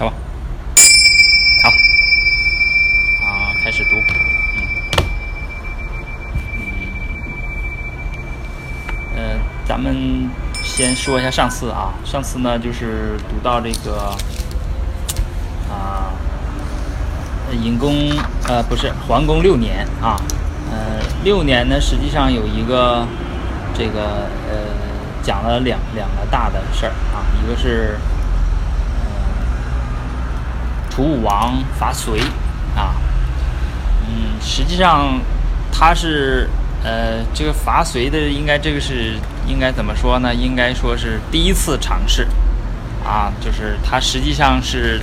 好吧。好，啊，开始读。嗯，呃，咱们先说一下上次啊，上次呢就是读到这个啊，隐公呃不是桓公六年啊，呃六年呢实际上有一个这个呃讲了两两个大的事儿啊，一个是楚武王伐隋啊，嗯，实际上他是呃这个伐隋的应该这个是应该怎么说呢？应该说是第一次尝试啊，就是他实际上是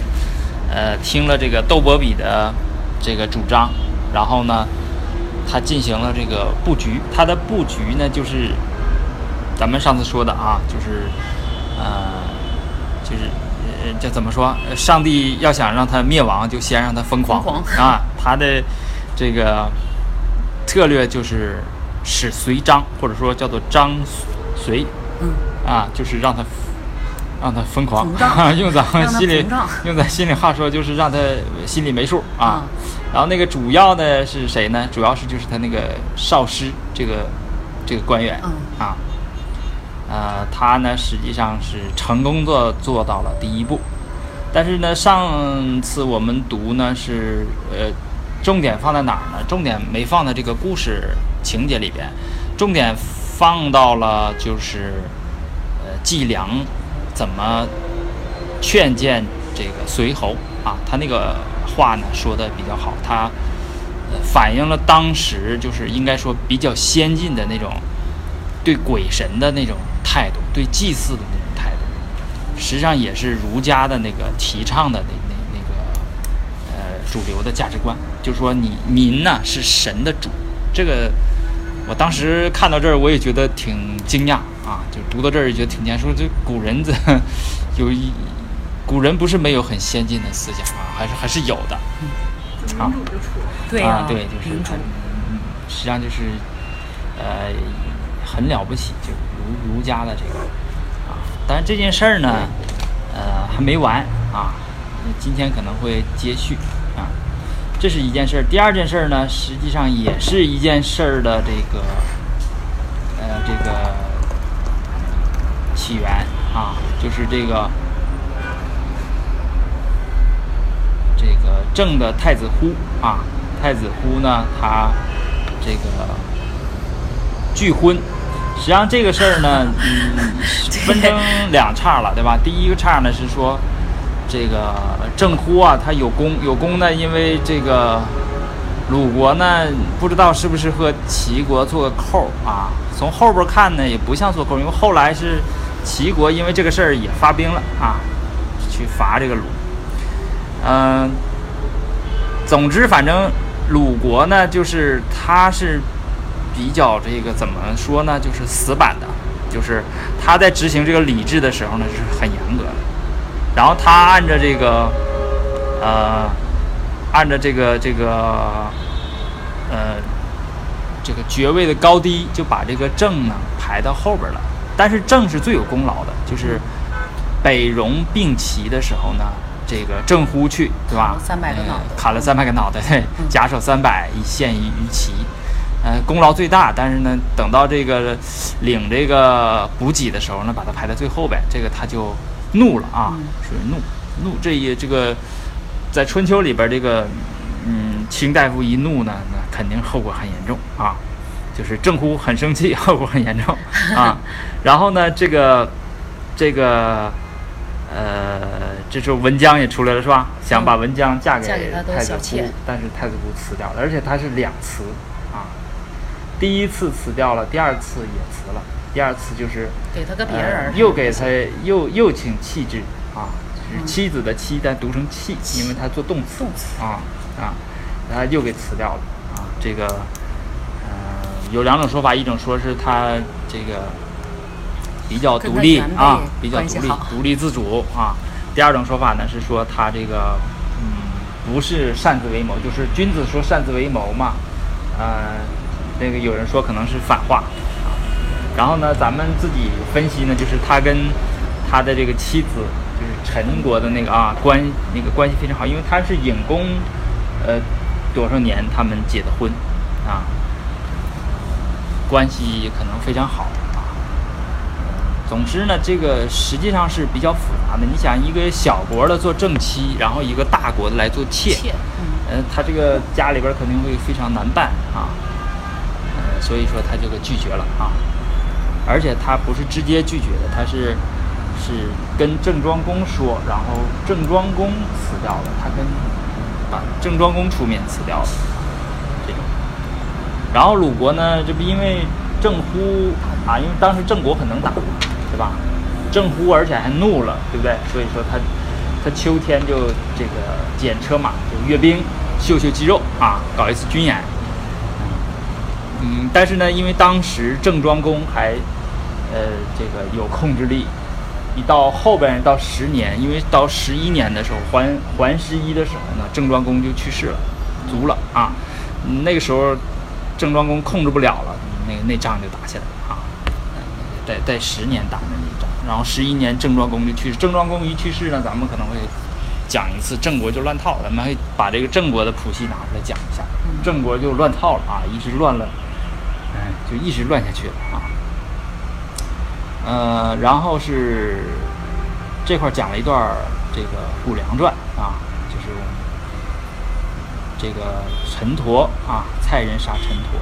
呃听了这个窦伯比的这个主张，然后呢。他进行了这个布局，他的布局呢，就是咱们上次说的啊，就是呃，就是呃，叫怎么说？上帝要想让他灭亡，就先让他疯狂啊。他的这个策略就是使隋张，或者说叫做张隋，嗯，啊，就是让他让他疯狂，用咱们心里用咱心里话说，就是让他心里没数啊。然后那个主要的是谁呢？主要是就是他那个少师这个这个官员啊，呃，他呢实际上是成功的做到了第一步，但是呢，上次我们读呢是呃，重点放在哪儿呢？重点没放在这个故事情节里边，重点放到了就是呃季梁怎么劝谏这个随侯啊，他那个。话呢说的比较好，他呃反映了当时就是应该说比较先进的那种对鬼神的那种态度，对祭祀的那种态度，实际上也是儒家的那个提倡的那那那个呃主流的价值观，就是说你民呢是神的主，这个我当时看到这儿我也觉得挺惊讶啊，就读到这儿也觉得挺惊讶，说这古人这 有一。古人不是没有很先进的思想啊，还是还是有的。啊，对啊，对，就是嗯，实际上就是，呃，很了不起，就儒儒家的这个啊。但是这件事儿呢，呃，还没完啊，今天可能会接续啊。这是一件事儿。第二件事呢，实际上也是一件事儿的这个，呃，这个起源啊，就是这个。这个正的太子忽啊，太子忽呢，他这个拒婚，实际上这个事儿呢，嗯，分成两岔了，对吧？第一个岔呢是说，这个郑忽啊，他有功有功呢，因为这个鲁国呢，不知道是不是和齐国做个扣啊？从后边看呢，也不像做扣，因为后来是齐国因为这个事儿也发兵了啊，去伐这个鲁。嗯，总之，反正鲁国呢，就是他是比较这个怎么说呢？就是死板的，就是他在执行这个礼制的时候呢，是很严格的。然后他按照这个，呃，按照这个这个，呃，这个爵位的高低，就把这个正呢排到后边了。但是正是最有功劳的，就是北戎并齐的时候呢。这个郑乎去，对吧？三百个脑袋，砍了三百个脑袋，假手三百以献于于齐，呃，功劳最大。但是呢，等到这个领这个补给的时候呢，把他排在最后呗，这个他就怒了啊，属于怒怒。这一这个在春秋里边，这个嗯，卿大夫一怒呢，那肯定后果很严重啊，就是郑乎很生气，后果很严重啊。然后呢，这个这个。呃，这时候文姜也出来了，是吧？想把文姜嫁给太子姑，但是太子姑辞掉了，而且他是两辞啊，第一次辞掉了，第二次也辞了。第二次就是给他个别人，又给他又又请弃之啊，是妻子的妻，但读成弃，因为他做动词啊啊，然后又给辞掉了啊。这个呃有两种说法，一种说是他这个。比较独立啊，比较独立，独立自主啊。第二种说法呢是说他这个，嗯，不是擅自为谋，就是君子说擅自为谋嘛。呃，那个有人说可能是反话啊。然后呢，咱们自己分析呢，就是他跟他的这个妻子，就是陈国的那个啊关那个关系非常好，因为他是隐公，呃，多少年他们结的婚，啊，关系可能非常好啊。总之呢，这个实际上是比较复杂的。你想一个小国的做正妻，然后一个大国的来做妾，嗯，他这个家里边肯定会非常难办啊。所以说他这个拒绝了啊，而且他不是直接拒绝的，他是。是跟郑庄公说，然后郑庄公辞掉了，他跟把郑庄公出面辞掉了，这种。然后鲁国呢，这不因为郑忽啊，因为当时郑国很能打，对吧？郑忽而且还怒了，对不对？所以说他他秋天就这个检车马，就阅兵，秀秀肌肉啊，搞一次军演。嗯，但是呢，因为当时郑庄公还呃这个有控制力。一到后边到十年，因为到十一年的时候，桓桓十一的时候呢，郑庄公就去世了，卒了啊。那个时候，郑庄公控制不了了，那那仗就打起来了啊。在在十年打的那一仗，然后十一年郑庄公就去世。郑庄公一去世呢，咱们可能会讲一次郑国就乱套，咱们还把这个郑国的谱系拿出来讲一下。郑国就乱套了啊，一直乱了，哎，就一直乱下去了啊。呃，然后是这块讲了一段这个《谷梁传》啊，就是这个陈陀啊，蔡人杀陈陀，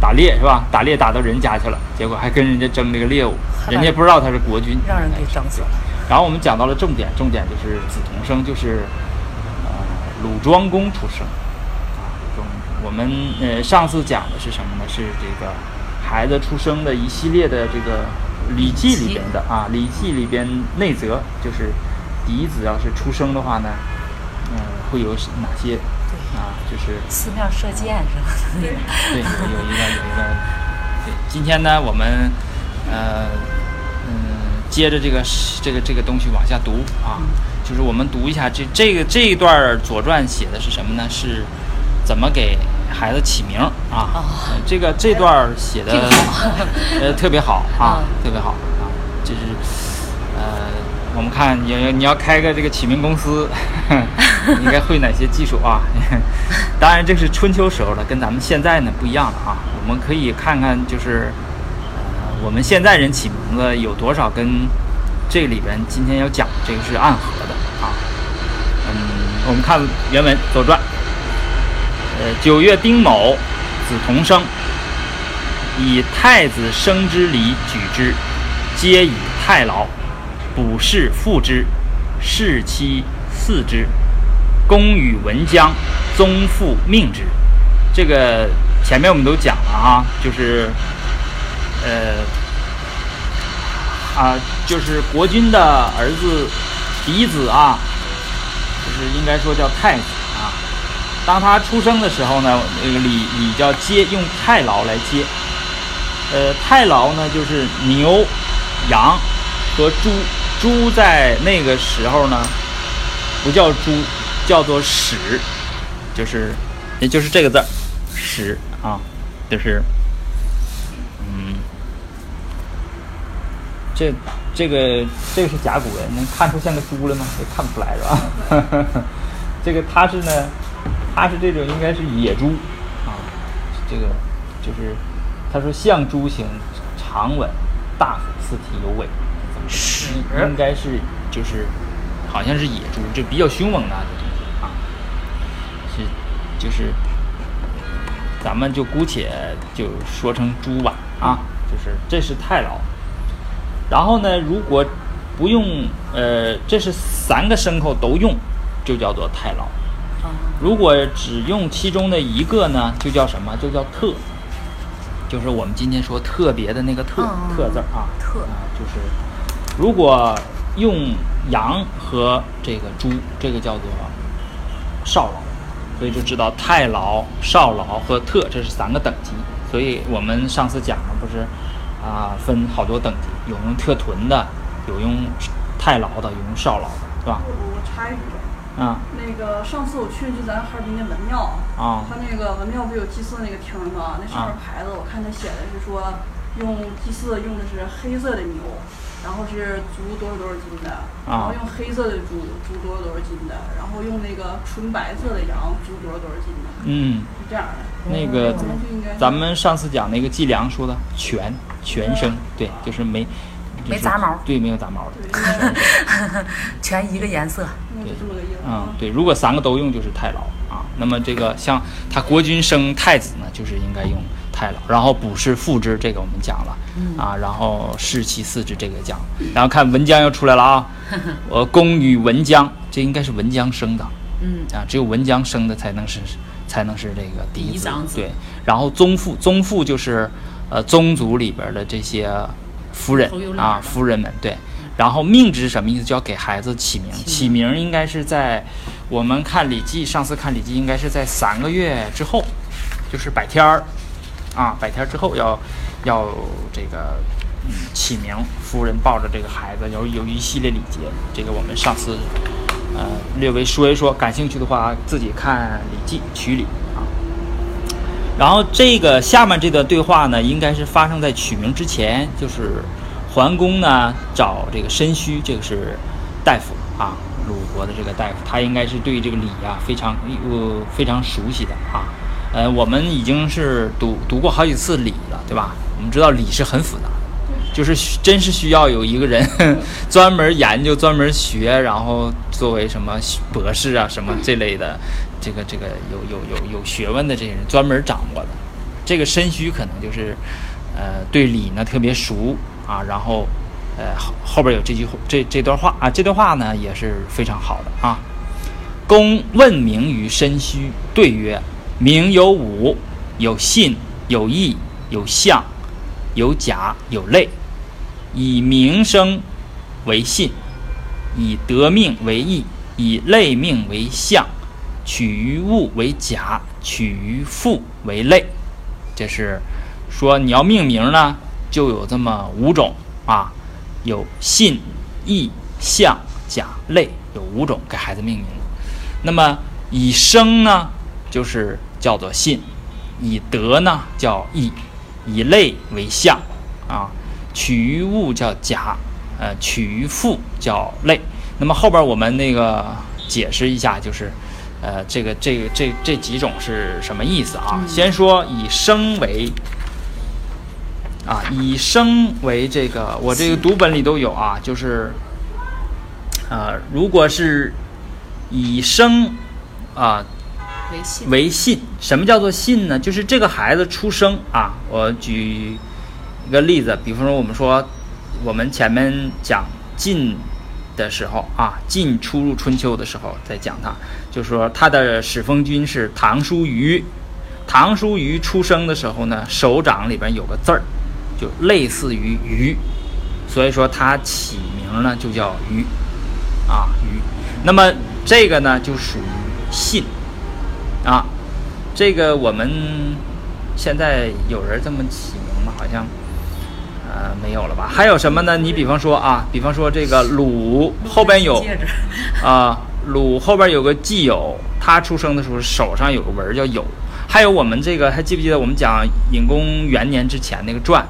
打猎是吧？打猎打到人家去了，结果还跟人家争这个猎物，人家不知道他是国君，让人给整死了。然后我们讲到了重点，重点就是子同生，就是呃鲁庄公出生我们呃上次讲的是什么呢？是这个孩子出生的一系列的这个。《礼记》里边的啊，《礼记》里边内则就是嫡子要是出生的话呢，嗯，会有哪些？啊，就是寺庙射箭是吧？对，有有一个有一个。对，今天呢，我们呃嗯，接着这个这个这个东西往下读啊，就是我们读一下这这个这一段《左传》写的是什么呢？是怎么给？孩子起名啊，这个这段写的呃特别好啊，特别好啊，就是呃，我们看你你要开个这个起名公司，应该会哪些技术啊？当然这是春秋时候的，跟咱们现在呢不一样了啊。我们可以看看，就是呃我们现在人起名字有多少跟这里边今天要讲这个是暗合的啊。嗯，我们看原文《左传》。九月丁卯，子同生，以太子生之礼举之，皆以太牢，卜氏复之，弑妻嗣之，公与文姜，宗父命之。这个前面我们都讲了啊，就是呃啊，就是国君的儿子嫡子啊，就是应该说叫太子。当他出生的时候呢，那个礼礼叫接，用太牢来接。呃，太牢呢就是牛、羊和猪。猪在那个时候呢，不叫猪，叫做豕，就是，也就是这个字儿，豕啊，就是，嗯，这这个这个是甲骨文，能看出像个猪了吗？也看不出来是吧？这个它是呢。它是这种，应该是野猪，啊，这个就是他说像猪形，长吻，大腹，四蹄有尾，是应该是就是好像是野猪，就比较凶猛的东西啊，是就是咱们就姑且就说成猪吧。啊，就是这是太牢。然后呢，如果不用呃，这是三个牲口都用，就叫做太牢。如果只用其中的一个呢，就叫什么？就叫特，就是我们今天说特别的那个特特字啊。特啊，就是如果用羊和这个猪，这个叫做少劳，所以就知道太劳、少劳和特这是三个等级。所以我们上次讲了，不是啊，分好多等级，有用特屯的，有用太劳的，有用少劳的，是吧？我我插一句。啊，那个上次我去就咱哈尔滨那文庙啊，他那个文庙不有祭祀那个厅吗？那上面牌子我看他写的是说用祭祀用的是黑色的牛，然后是猪多少多少斤的，然后用黑色的猪，猪多少多少斤的，然后用那个纯白色的羊，猪多少多少斤的。嗯，是这样的。那个咱们上次讲那个计量说的全全生，对，就是没没杂毛，对，没有杂毛的，全一个颜色。对，这么个意思。嗯，对，如果三个都用就是太老啊。那么这个像他国君生太子呢，就是应该用。太老，然后补是复之，这个我们讲了，啊，然后士其四之，这个讲，然后看文姜又出来了啊，呃，公与文姜，这应该是文姜生的，嗯，啊，只有文姜生的才能是，才能是这个第一子，对，然后宗父，宗父就是，呃，宗族里边的这些夫人啊，夫人们，对，然后命之什么意思？就要给孩子起名，起名应该是在我们看《礼记》，上次看《礼记》应该是在三个月之后，就是百天儿。啊，百天之后要，要这个，嗯，起名。夫人抱着这个孩子，有有一系列礼节。这个我们上次，呃，略微说一说。感兴趣的话，自己看《礼记·曲礼》啊。然后这个下面这段对话呢，应该是发生在取名之前，就是桓公呢找这个申须，这个是大夫啊，鲁国的这个大夫，他应该是对这个礼啊非常呃非常熟悉的啊。呃，我们已经是读读过好几次礼了，对吧？我们知道礼是很复杂，就是真是需要有一个人 专门研究、专门学，然后作为什么博士啊什么这类的，这个这个有有有有学问的这些人专门掌握的。这个申虚可能就是呃对礼呢特别熟啊，然后呃后后边有这句这这段话啊，这段话呢也是非常好的啊。公问名于申虚，对曰。名有五，有信，有义，有相，有假，有类。以名声为信，以得命为义，以类命为相，取于物为甲，取于富为类。这是说你要命名呢，就有这么五种啊，有信、义、相、甲、类，有五种给孩子命名。那么以生呢，就是。叫做信，以德呢叫义，以类为相，啊，取于物叫甲，呃，取于富叫类。那么后边我们那个解释一下，就是，呃，这个这个这这几种是什么意思啊？先说以生为，啊，以生为这个，我这个读本里都有啊，就是，呃，如果是以生，啊。为信，什么叫做信呢？就是这个孩子出生啊。我举一个例子，比方说我们说，我们前面讲晋的时候啊，晋初入春秋的时候在讲他，就说他的始封君是唐叔虞。唐叔虞出生的时候呢，手掌里边有个字儿，就类似于虞，所以说他起名呢就叫虞啊虞。那么这个呢就属于信。啊，这个我们现在有人这么起名吗？好像呃没有了吧？还有什么呢？你比方说啊，比方说这个鲁后边有啊，鲁后边有个季友，他出生的时候手上有个纹叫友。还有我们这个还记不记得我们讲隐公元年之前那个传？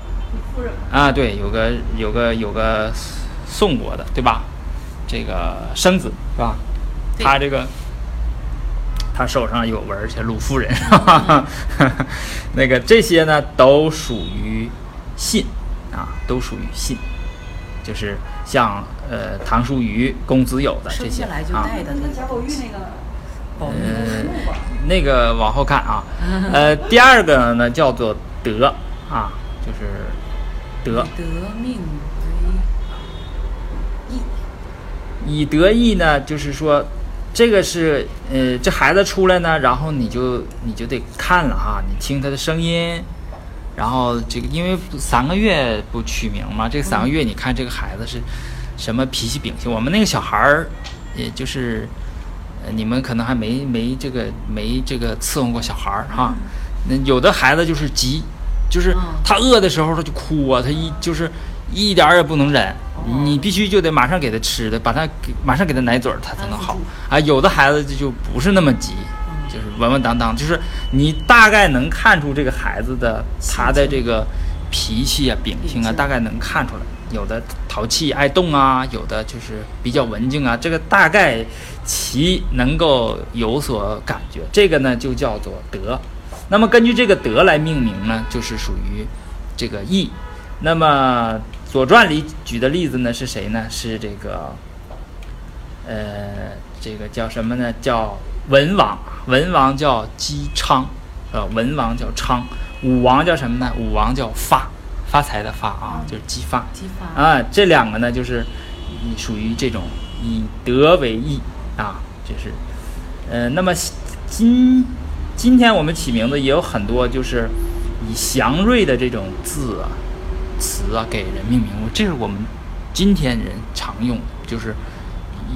啊，对，有个有个有个宋国的对吧？这个生子是吧？他这个。他手上有纹，而且鲁夫人，那个这些呢都属于信啊，都属于信，就是像呃唐叔虞、公子友的这些啊。呃，那个往后看啊，呃，第二个呢叫做德啊，就是德。得命为义。以德义呢，就是说。这个是，呃，这孩子出来呢，然后你就你就得看了哈，你听他的声音，然后这个因为三个月不取名嘛，这三个月你看这个孩子是什么脾气秉性。我们那个小孩儿，也就是，呃，你们可能还没没这个没这个伺候过小孩儿哈。那有的孩子就是急，就是他饿的时候他就哭啊，他一就是一点儿也不能忍。你必须就得马上给他吃的，把他给马上给他奶嘴儿，他才能好啊。有的孩子就就不是那么急，就是稳稳当当，就是你大概能看出这个孩子的他的这个脾气啊、秉性啊，大概能看出来有的淘气爱动啊，有的就是比较文静啊，这个大概其能够有所感觉。这个呢就叫做德。那么根据这个德来命名呢，就是属于这个义。那么《左传》里举的例子呢是谁呢？是这个，呃，这个叫什么呢？叫文王。文王叫姬昌，呃，文王叫昌。武王叫什么呢？武王叫发。发财的发啊，就是激发，激发。啊，这两个呢，就是属于这种以德为义啊，就是，呃，那么今今天我们起名字也有很多，就是以祥瑞的这种字啊、词啊给人命名，这是我们今天人常用，就是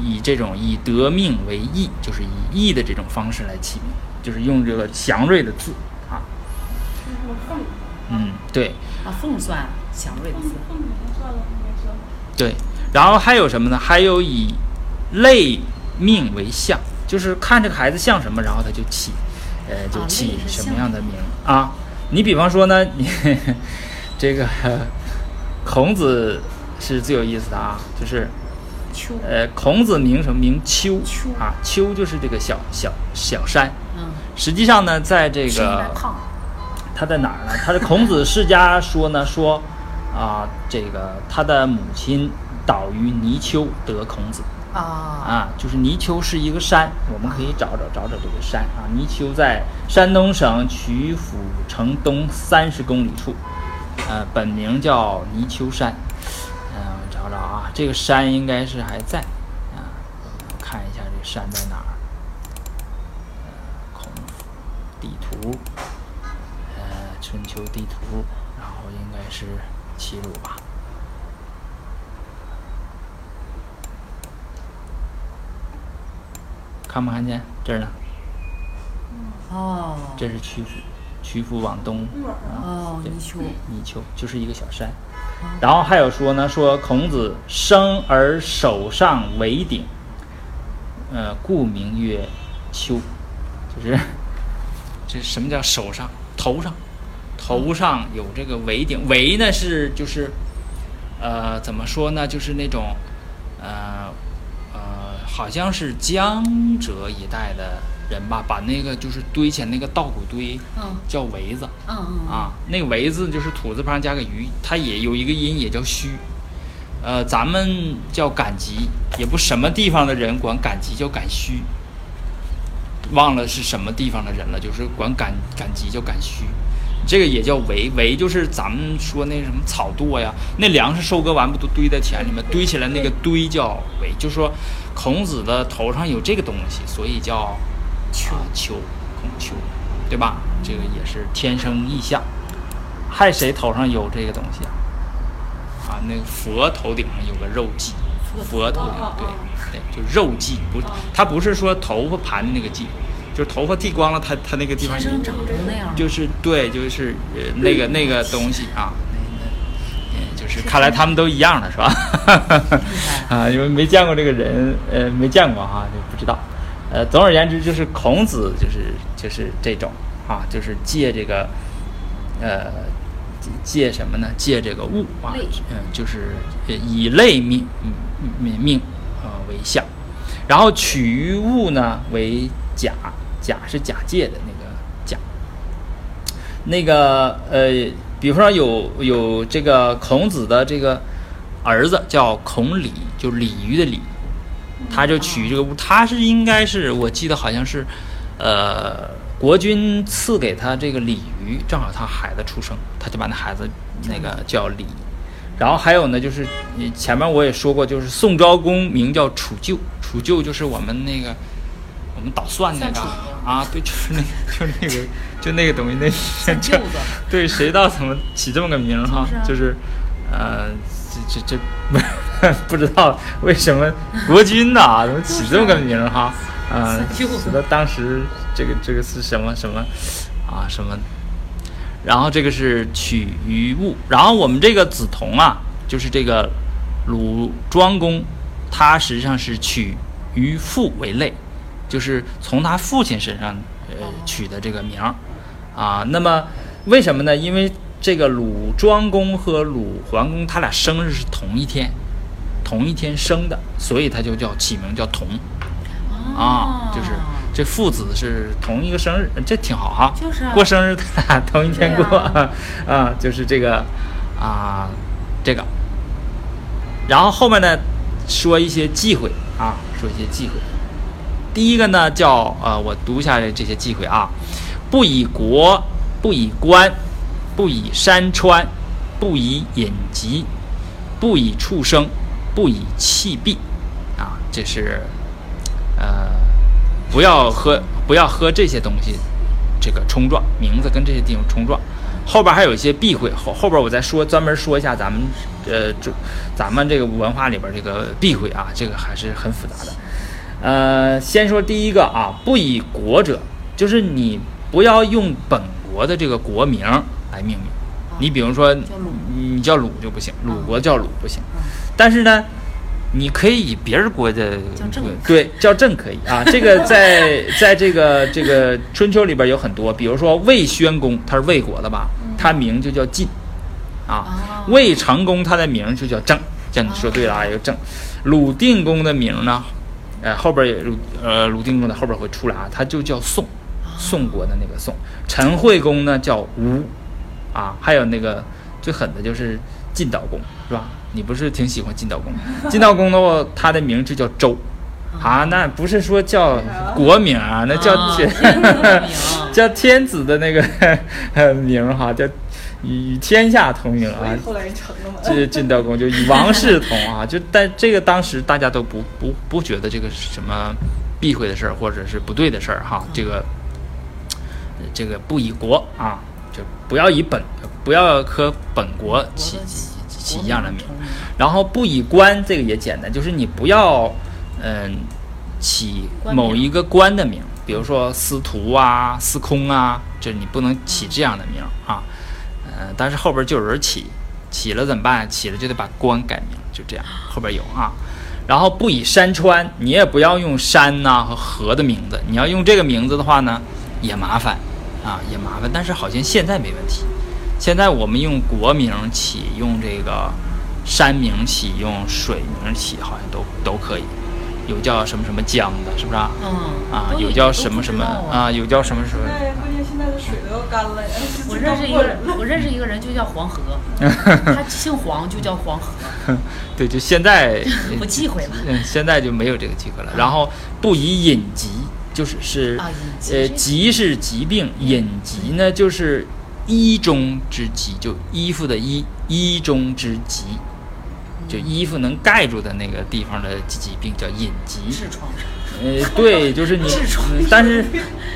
以这种以德命为义，就是以义的这种方式来起名，就是用这个祥瑞的字啊。嗯，对。啊，凤算祥瑞的字。对，然后还有什么呢？还有以类命为相，就是看这个孩子像什么，然后他就起，呃，就起什么样的名啊？你比方说呢，你这个 孔子是最有意思的啊，就是丘，呃，孔子名什么名？丘啊，丘就是这个小小小山。嗯。实际上呢，在这个。他在哪儿呢？他的孔子世家说呢，说啊，这个他的母亲倒于泥丘得孔子啊啊，就是泥丘是一个山，我们可以找找找找这个山啊。泥丘在山东省曲阜城东三十公里处，呃，本名叫泥丘山。嗯，找找啊，这个山应该是还在啊，看一下这个山在哪儿。孔府地图。春秋地图，然后应该是齐鲁吧？看没看见这儿呢？哦，这是曲阜，曲阜往东。哦，泥丘，泥丘就是一个小山。然后还有说呢，说孔子生而手上为鼎，呃，故名曰丘，就是 这什么叫手上头上？头上有这个围顶，围呢是就是，呃，怎么说呢？就是那种，呃，呃，好像是江浙一带的人吧，把那个就是堆起来那个稻谷堆，嗯，叫围子，嗯嗯啊，那个围子就是土字旁加个鱼，它也有一个音，也叫虚，呃，咱们叫赶集，也不什么地方的人管赶集叫赶虚，忘了是什么地方的人了，就是管赶赶集叫赶虚。这个也叫围围，就是咱们说那什么草垛呀，那粮食收割完不都堆在田里面，堆起来那个堆叫围。就说孔子的头上有这个东西，所以叫丘丘孔丘，对吧？这个也是天生异象。还谁头上有这个东西啊？啊，那个佛头顶上有个肉髻，佛头顶对对，就肉髻，不，他不是说头发盘的那个髻。就是头发剃光了，他他那个地方就是对，就是呃那个那个东西啊，嗯，就是看来他们都一样的是吧？啊，因为没见过这个人，呃，没见过哈，就不知道。呃，总而言之，就是孔子就是就是这种啊，就是借这个呃借什么呢？借这个物啊，嗯，就是以类命命命啊为象，然后取于物呢为甲。假是假借的那个假，那个呃，比方说有有这个孔子的这个儿子叫孔鲤，就鲤鱼的鲤，他就取这个物，他是应该是我记得好像是，呃，国君赐给他这个鲤鱼，正好他孩子出生，他就把那孩子那个叫鲤。然后还有呢，就是你前面我也说过，就是宋昭公名叫楚旧，楚旧就是我们那个。我们捣蒜那个啊，对，就是那个，就那个，就那个东西，那叫 对，谁知道怎么起这么个名哈？就是，呃，这这这不知道为什么国君呐怎么起这么个名哈？嗯，死的当时这个这个是什么什么啊什么？然后这个是取于物，然后我们这个梓潼啊，就是这个鲁庄公，他实际上是取于父为类。就是从他父亲身上呃取的这个名儿，啊，那么为什么呢？因为这个鲁庄公和鲁桓公他俩生日是同一天，同一天生的，所以他就叫起名叫同。啊，就是这父子是同一个生日，这挺好哈。就是过生日他俩同一天过啊，就是这个啊，这个。然后后面呢，说一些忌讳啊，说一些忌讳。第一个呢叫呃，我读一下这些忌讳啊，不以国，不以官，不以山川，不以隐疾，不以畜生，不以器币，啊，这是。呃，不要喝，不要喝这些东西，这个冲撞名字跟这些地方冲撞。后边还有一些避讳，后后边我再说，专门说一下咱们呃，这咱们这个文化里边这个避讳啊，这个还是很复杂的。呃，先说第一个啊，不以国者，就是你不要用本国的这个国名来命名。你比如说，你叫鲁就不行，鲁国叫鲁不行。但是呢。你可以以别人国的对叫郑可以啊，这个在在这个这个春秋里边有很多，比如说魏宣公，他是魏国的吧，他名就叫晋，啊，魏成公他的名就叫郑，这你说对了啊，一个郑，鲁定公的名呢，呃后边也鲁呃鲁定公的后边会出来啊，他就叫宋，宋国的那个宋，陈惠公呢叫吴，啊，还有那个最狠的就是晋悼公是吧？你不是挺喜欢晋悼公？晋悼公的话，他的名就叫周，啊，那不是说叫国名啊，那叫天 叫天子的那个 名哈，叫与天下同名啊。这晋悼公就以王室同啊，就但这个当时大家都不不不觉得这个是什么避讳的事儿，或者是不对的事儿哈。这个这个不以国啊，就不要以本不要和本国起。起一样的名，然后不以官，这个也简单，就是你不要，嗯，起某一个官的名，比如说司徒啊、司空啊，就是你不能起这样的名啊，嗯，但是后边就有人起，起了怎么办？起了就得把官改名，就这样，后边有啊。然后不以山川，你也不要用山呐和河的名字，你要用这个名字的话呢，也麻烦啊，也麻烦，但是好像现在没问题。现在我们用国名起，用这个山名起，用水名起，好像都都可以。有叫什么什么江的，是不是啊？嗯。啊，有叫什么什么啊？有叫什么什么？对关键现在的水都要干了呀。我认识一个，我认识一个人就叫黄河，他姓黄就叫黄河。对，就现在不忌讳了。嗯，现在就没有这个忌讳了。然后不以隐疾，就是是呃，疾是疾病，隐疾呢就是。衣中之疾，就衣服的衣，衣中之疾，就衣服能盖住的那个地方的疾病叫隐疾。痔疮。呃，对，就是你。但是，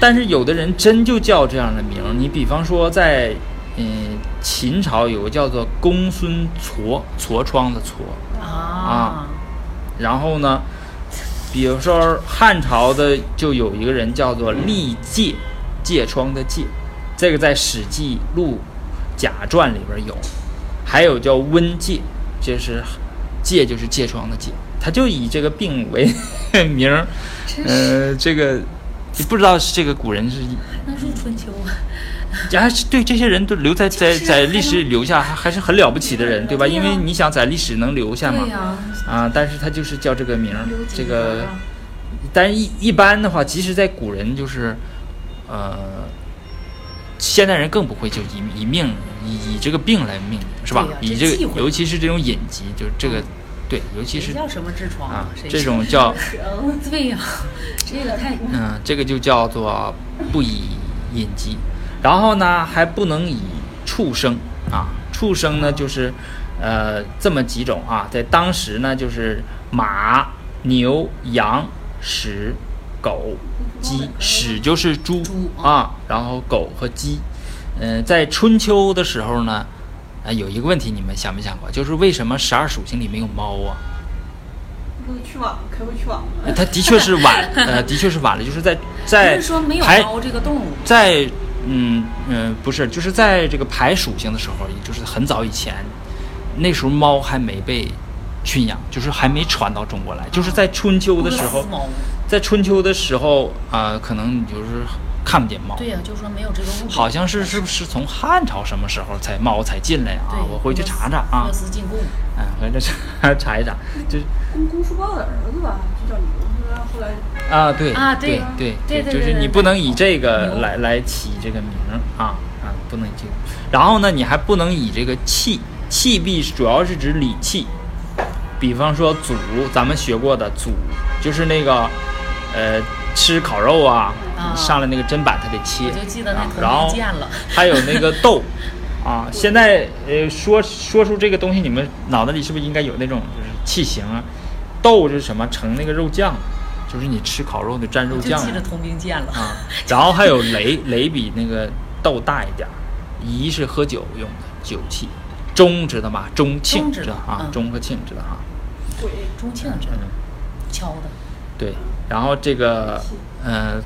但是有的人真就叫这样的名。你比方说，在嗯秦朝有个叫做公孙痤，痤疮的痤啊。然后呢，比如说汉朝的就有一个人叫做利介，疥疮的疥。这个在《史记·陆贾传》里边有，还有叫温疥，就是疥就是疥疮的疥，他就以这个病为 名儿。呃，这个你不知道是这个古人是？那是春秋啊。啊，对，这些人都留在在在历史里留下，还还是很了不起的人，对吧？因为你想在历史能留下嘛。啊，但是他就是叫这个名儿，这个，但是一一般的话，即使在古人，就是呃。现代人更不会就以以命以以这个病来命名是吧？以这个尤其是这种隐疾，就是这个对，尤其是叫什么痔疮啊？这种叫对呀，这个太嗯，这个就叫做不以隐疾。然后呢，还不能以畜生啊，畜生呢就是呃这么几种啊，在当时呢就是马、牛、羊、屎。狗、鸡，屎就是猪啊，然后狗和鸡，嗯，在春秋的时候呢，啊，有一个问题你们想没想过，就是为什么十二属性里没有猫啊？不是去晚了，开会去晚了。它的确是晚，呃，的确是晚了，就是在在排猫这个动物，在嗯嗯，不是，就是在这个排属性的时候，也就是很早以前，那时候猫还没被驯养，就是还没传到中国来，就是在春秋的时候。在春秋的时候啊，可能就是看不见猫。对呀，就说没有这个物。好像是是不是从汉朝什么时候才猫才进来啊？我回去查查啊。波斯进贡。嗯，回去查查一查，就是公公叔豹的儿子吧，就叫牛，后来。啊，对啊，对对对，就是你不能以这个来来起这个名啊啊，不能以这个。然后呢，你还不能以这个器器币，主要是指礼器。比方说祖，咱们学过的祖，就是那个，呃，吃烤肉啊，上来那个砧板，他得切。我就记得那然后 还有那个豆，啊，现在呃说说出这个东西，你们脑子里是不是应该有那种就是器型啊？豆是什么？盛那个肉酱，就是你吃烤肉的蘸肉酱。记着铜兵剑了啊。然后还有雷，雷比那个豆大一点。仪是喝酒用的酒器。钟知道吗？钟磬知道啊，钟和磬知道哈。对，钟磬知道。敲的。对，然后这个，呃，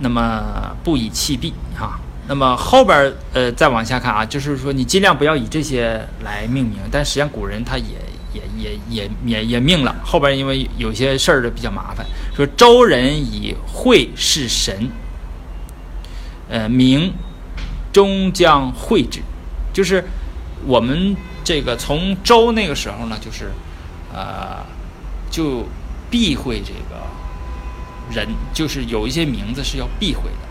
那么不以器币哈。那么后边呃再往下看啊，就是说你尽量不要以这些来命名。但实际上古人他也也也也也也命了。后边因为有些事儿的比较麻烦，说周人以会是神，呃，名终将会之，就是。我们这个从周那个时候呢，就是，呃，就避讳这个人，就是有一些名字是要避讳的。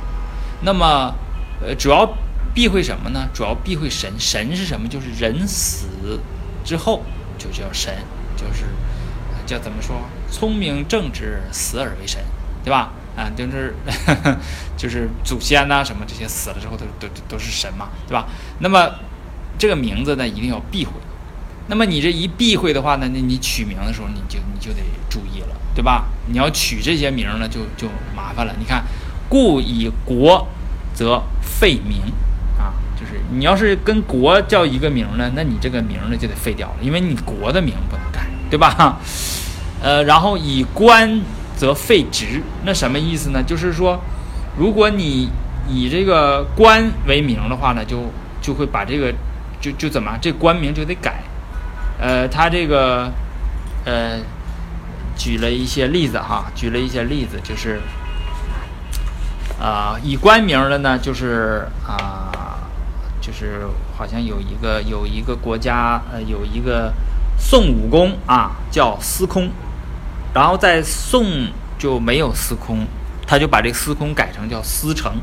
那么，呃，主要避讳什么呢？主要避讳神。神是什么？就是人死之后就叫神，就是叫怎么说？聪明正直，死而为神，对吧？啊，就是 就是祖先呐，什么这些死了之后都都都是神嘛，对吧？那么。这个名字呢，一定要避讳。那么你这一避讳的话呢，那你取名的时候，你就你就得注意了，对吧？你要取这些名呢，就就麻烦了。你看，故以国则废名啊，就是你要是跟国叫一个名呢，那你这个名呢就得废掉了，因为你国的名不能改，对吧？呃，然后以官则废职，那什么意思呢？就是说，如果你以这个官为名的话呢，就就会把这个。就就怎么这官名就得改，呃，他这个，呃，举了一些例子哈，举了一些例子，就是，啊，以官名的呢，就是啊，就是好像有一个有一个国家，呃，有一个宋武公啊，叫司空，然后在宋就没有司空，他就把这个司空改成叫司成，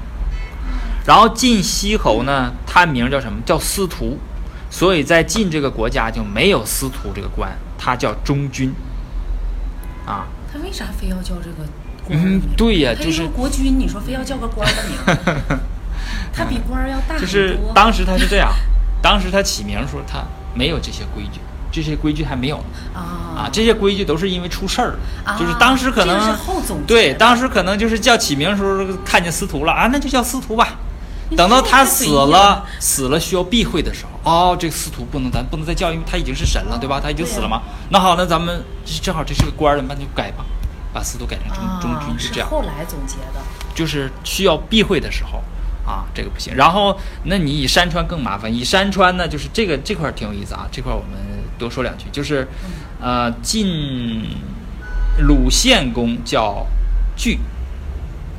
然后晋西侯呢，他名叫什么？叫司徒。所以在晋这个国家就没有司徒这个官，他叫中军，啊。他为啥非要叫这个？嗯，对呀，就是国君。你说非要叫个官的名，他比官要大就是当时他是这样，当时他起名的时候他没有这些规矩，这些规矩还没有啊。啊，这些规矩都是因为出事儿，就是当时可能对，当时可能就是叫起名的时候看见司徒了啊，那就叫司徒吧。等到他死了，死了需要避讳的时候，哦，这个司徒不能，咱不能再叫，因为他已经是神了，对吧？他已经死了嘛。那好，那咱们正好这是个官儿，那就改吧，把司徒改成中中军，就这样。后来总结的，就是需要避讳的时候啊，这个不行。然后，那你以山川更麻烦。以山川呢，就是这个这块儿挺有意思啊，这块儿我们多说两句，就是，呃，晋鲁献公叫巨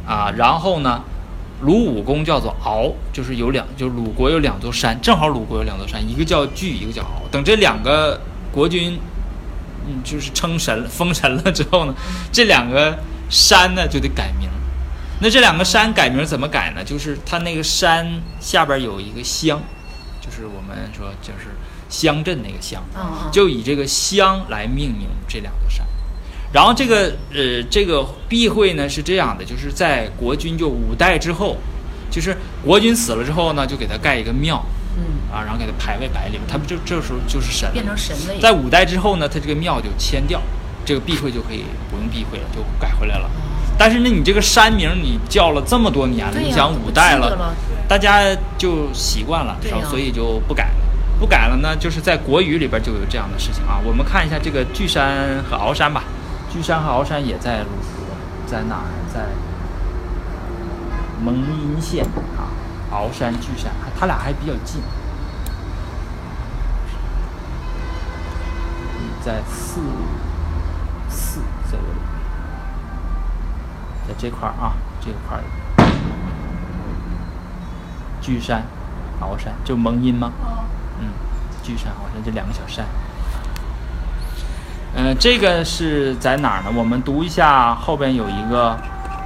啊，然后呢。鲁武公叫做敖，就是有两，就是鲁国有两座山，正好鲁国有两座山，一个叫巨，一个叫敖。等这两个国君，嗯，就是称神封神了之后呢，这两个山呢就得改名。那这两个山改名怎么改呢？就是它那个山下边有一个乡，就是我们说就是乡镇那个乡，就以这个乡来命名这两座山。然后这个呃，这个避讳呢是这样的，就是在国君就五代之后，就是国君死了之后呢，就给他盖一个庙，嗯，啊，然后给他排位白领，他不就这时候就是神，变成神位。在五代之后呢，他这个庙就迁掉，这个避讳就可以不用避讳了，就改回来了。但是呢，你这个山名你叫了这么多年了，你想五代了，大家就习惯了，然后所以就不改了。不改了呢，就是在国语里边就有这样的事情啊。我们看一下这个巨山和鳌山吧。巨山和鳌山也在鲁国，在哪儿？在蒙阴县啊。鳌山、巨山，它俩还比较近，在四四这个，在这块儿啊，这块儿。巨山、鳌山，就蒙阴吗？嗯，巨山、鳌山这两个小山。嗯，这个是在哪儿呢？我们读一下后边有一个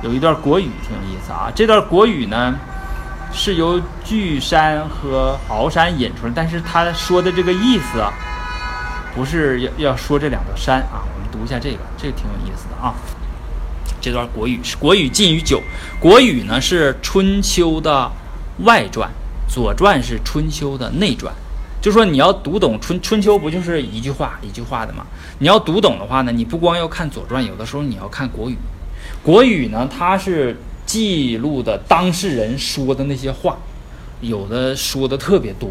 有一段国语，挺有意思啊。这段国语呢是由巨山和鳌山引出来，但是他说的这个意思啊，不是要要说这两座山啊。我们读一下这个，这个挺有意思的啊。这段国语是《国语近于九》，国语呢是春秋的外传，左传是春秋的内传。就说你要读懂春春秋，不就是一句话一句话的吗？你要读懂的话呢，你不光要看左传，有的时候你要看国语。国语呢，它是记录的当事人说的那些话，有的说的特别多。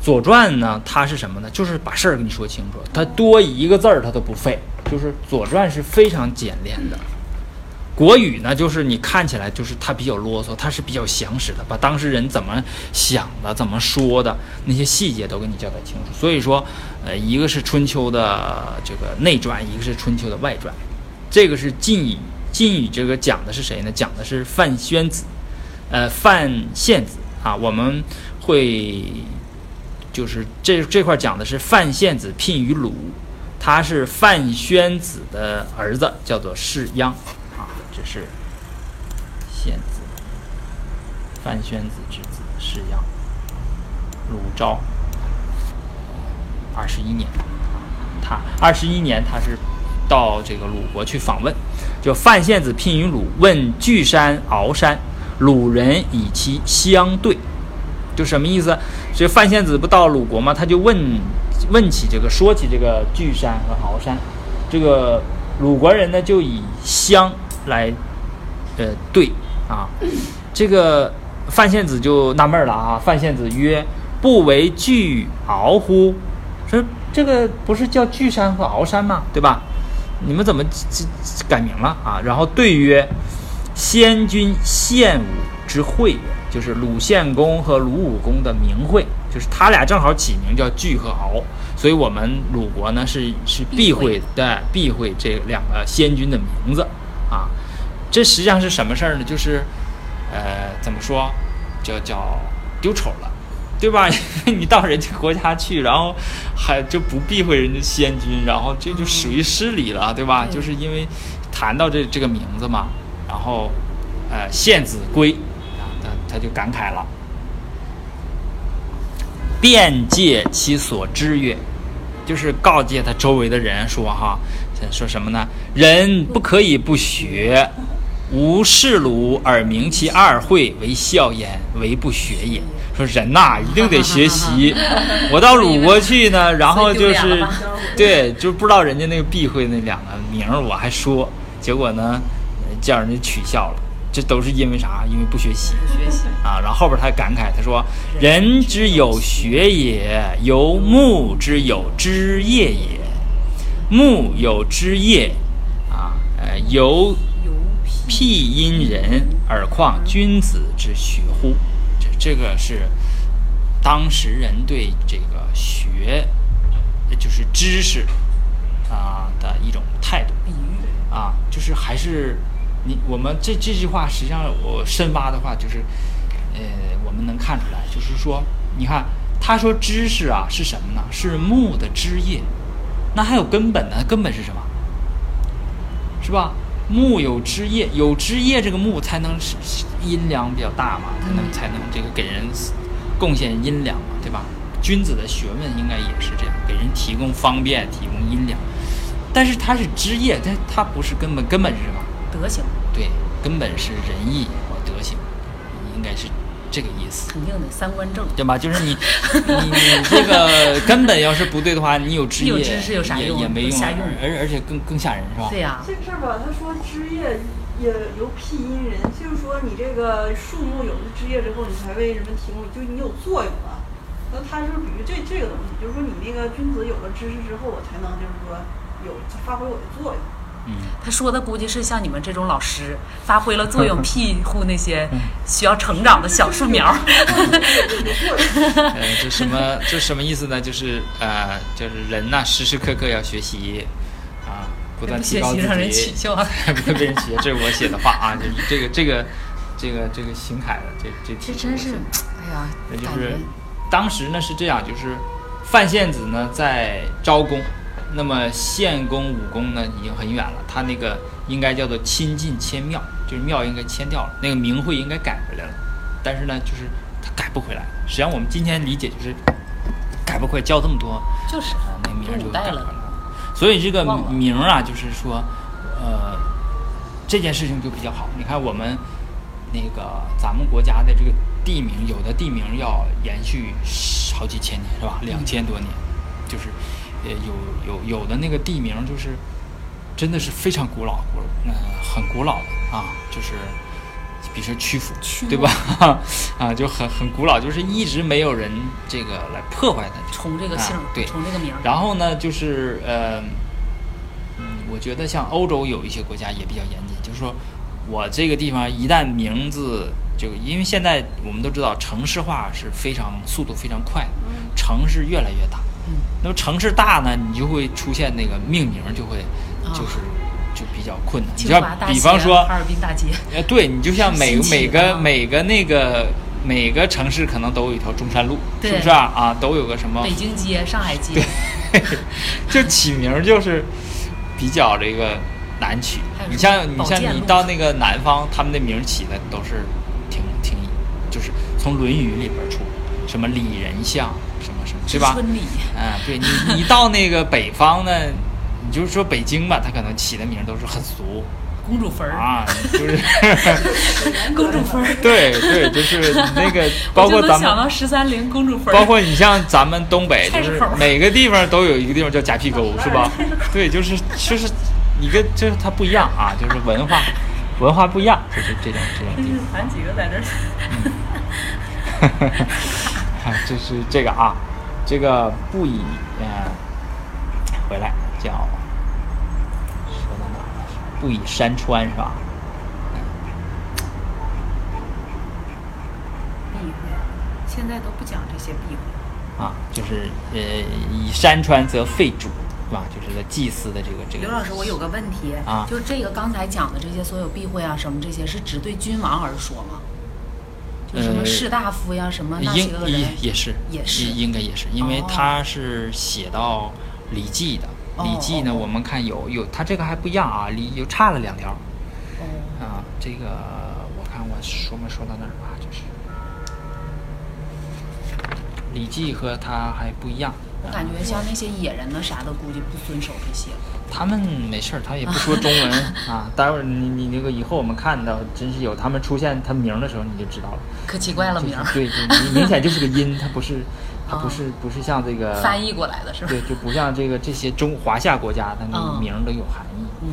左传呢，它是什么呢？就是把事儿跟你说清楚，它多一个字儿它都不费。就是左传是非常简练的。国语呢，就是你看起来就是他比较啰嗦，他是比较详实的，把当事人怎么想的、怎么说的那些细节都给你交代清楚。所以说，呃，一个是春秋的这个内传，一个是春秋的外传。这个是晋语，晋语这个讲的是谁呢？讲的是范宣子，呃，范献子啊。我们会就是这这块讲的是范献子聘于鲁，他是范宣子的儿子，叫做士鞅。是献子，范宣子之子士鞅，鲁昭二十一年，他二十一年他是到这个鲁国去访问，就范献子聘于鲁，问巨山鳌山，鲁人以其相对，就什么意思？所以范献子不到鲁国吗？他就问问起这个，说起这个巨山和鳌山，这个鲁国人呢就以相。来，呃，对啊，这个范献子就纳闷了啊。范献子曰：“不为巨鳌乎？说这个不是叫巨山和鳌山吗？对吧？你们怎么改名了啊？”然后对曰：“先君献武之会也，就是鲁献公和鲁武公的名讳，就是他俩正好起名叫巨和鳌，所以我们鲁国呢是是避讳的，避讳这两个先君的名字。”啊，这实际上是什么事儿呢？就是，呃，怎么说，叫叫丢丑了，对吧？你到人家国家去，然后还就不避讳人家先君，然后这就属于失礼了，对吧？就是因为谈到这这个名字嘛，然后，呃，献子归啊，他他就感慨了，便借其所知曰，就是告诫他周围的人说哈。说什么呢？人不可以不学，吾视鲁而明其二会为笑焉，为不学也。说人呐，一定得学习。我到鲁国去呢，然后就是，对，就不知道人家那个避讳那两个名儿，我还说，结果呢，叫人家取笑了。这都是因为啥？因为不学习。学习啊，然后后边他感慨，他说：“人之有学也，由木之有枝叶也。”木有枝叶，啊，呃，由辟因人，而况君子之学乎？这这个是当时人对这个学，就是知识啊的一种态度。比喻啊，就是还是你我们这这句话，实际上我深挖的话，就是呃，我们能看出来，就是说，你看他说知识啊是什么呢？是木的枝叶。那还有根本呢？根本是什么？是吧？木有枝叶，有枝叶，这个木才能阴凉比较大嘛，才能才能这个给人贡献阴凉嘛，对吧？君子的学问应该也是这样，给人提供方便，提供阴凉。但是它是枝叶，它它不是根本，根本是什么？德行。对，根本是仁义和德行，应该是。这个意思，肯定的，三观正，对吧？就是你，你你这个 根本要是不对的话，你有枝叶也也没用，而而且更更吓人，是吧？对呀。这事儿吧，他说枝叶也由屁因人，就是说你这个树木有了枝叶之后，你才为人们提供，就你有作用了。那他就是比喻这这个东西，就是说你那个君子有了知识之后，我才能就是说有发挥我的作用。他说的估计是像你们这种老师发挥了作用，庇护那些需要成长的小树苗。呃，这什么这什么意思呢？就是呃，就是人呐，时时刻刻要学习啊，不断提高自己。让人取笑，不会被人取笑。这是我写的话啊，就是这个这个这个这个邢凯的这这这真是哎呀，那就是当时呢是这样，就是范献子呢在昭公，那么献公、武功呢已经很远了，他那个应该叫做亲近迁庙，就是庙应该迁掉了，那个名讳应该改回来了，但是呢就是他改不回来。实际上我们今天理解就是改不回来，叫这么多就是啊，那名儿就改回来了。所以这个名儿啊，就是说，呃，这件事情就比较好。你看我们那个咱们国家的这个地名，有的地名要延续好几千年，是吧？两千多年，就是呃有有有的那个地名就是真的是非常古老，古呃很古老的啊，就是。比如说曲阜，曲对吧？啊，就很很古老，就是一直没有人这个来破坏它。冲这个姓，啊对冲这个名。然后呢，就是呃，嗯，我觉得像欧洲有一些国家也比较严谨，就是说我这个地方一旦名字就因为现在我们都知道城市化是非常速度非常快的，城市越来越大，嗯，那么城市大呢，你就会出现那个命名就会啊就是就比较困难。你像比方说哈尔滨大街，呃，对你就像每每个每个那个每个城市可能都有一条中山路，是不是啊？啊，都有个什么北京街、上海街，就起名儿就是比较这个难取你像你像你到那个南方，他们的名儿起的都是挺挺，就是从《论语》里边出，什么李仁相，什么什么，对吧？春里，啊，对你你到那个北方呢，你就是说北京吧，他可能起的名都是很俗公主坟儿，啊，就是公主坟儿。对对，就是那个 包括咱们。想到十三陵公主坟，包括你像咱们东北，就是每个地方都有一个地方叫夹皮沟，是吧？对，就是就是你跟就是它不一样啊，就是文化文化不一样，就是这种这种地真是咱几个在这儿。方。啊，这是这个啊，这个不以呃回来叫说到哪了？不以山川是吧？避讳，现在都不讲这些避讳。啊，就是呃以山川则废主，是吧？就是在祭祀的这个这个。刘老师，我有个问题，啊就这个刚才讲的这些所有避讳啊，什么这些是只对君王而说吗？就什么呃士大夫呀，什么那些应个人也也是也是应应该也是，因为他是写到《礼记》的，哦礼记》呢，我们看有有，他这个还不一样啊，礼又差了两条哦，啊。这个我看我说没说到那儿吧，就是《礼记》和他还不一样。我感觉像那些野人呢啥的，估计不遵守这些。他们没事儿，他也不说中文 啊。待会儿你你那个以后我们看到真是有他们出现他名儿的时候，你就知道了。可奇怪了名儿，就是对，明明显就是个音，它不是，它不哦是不是像这个翻译过来的是吧？对，就不像这个这些中华夏国家，它那个嗯名儿都有含义。嗯，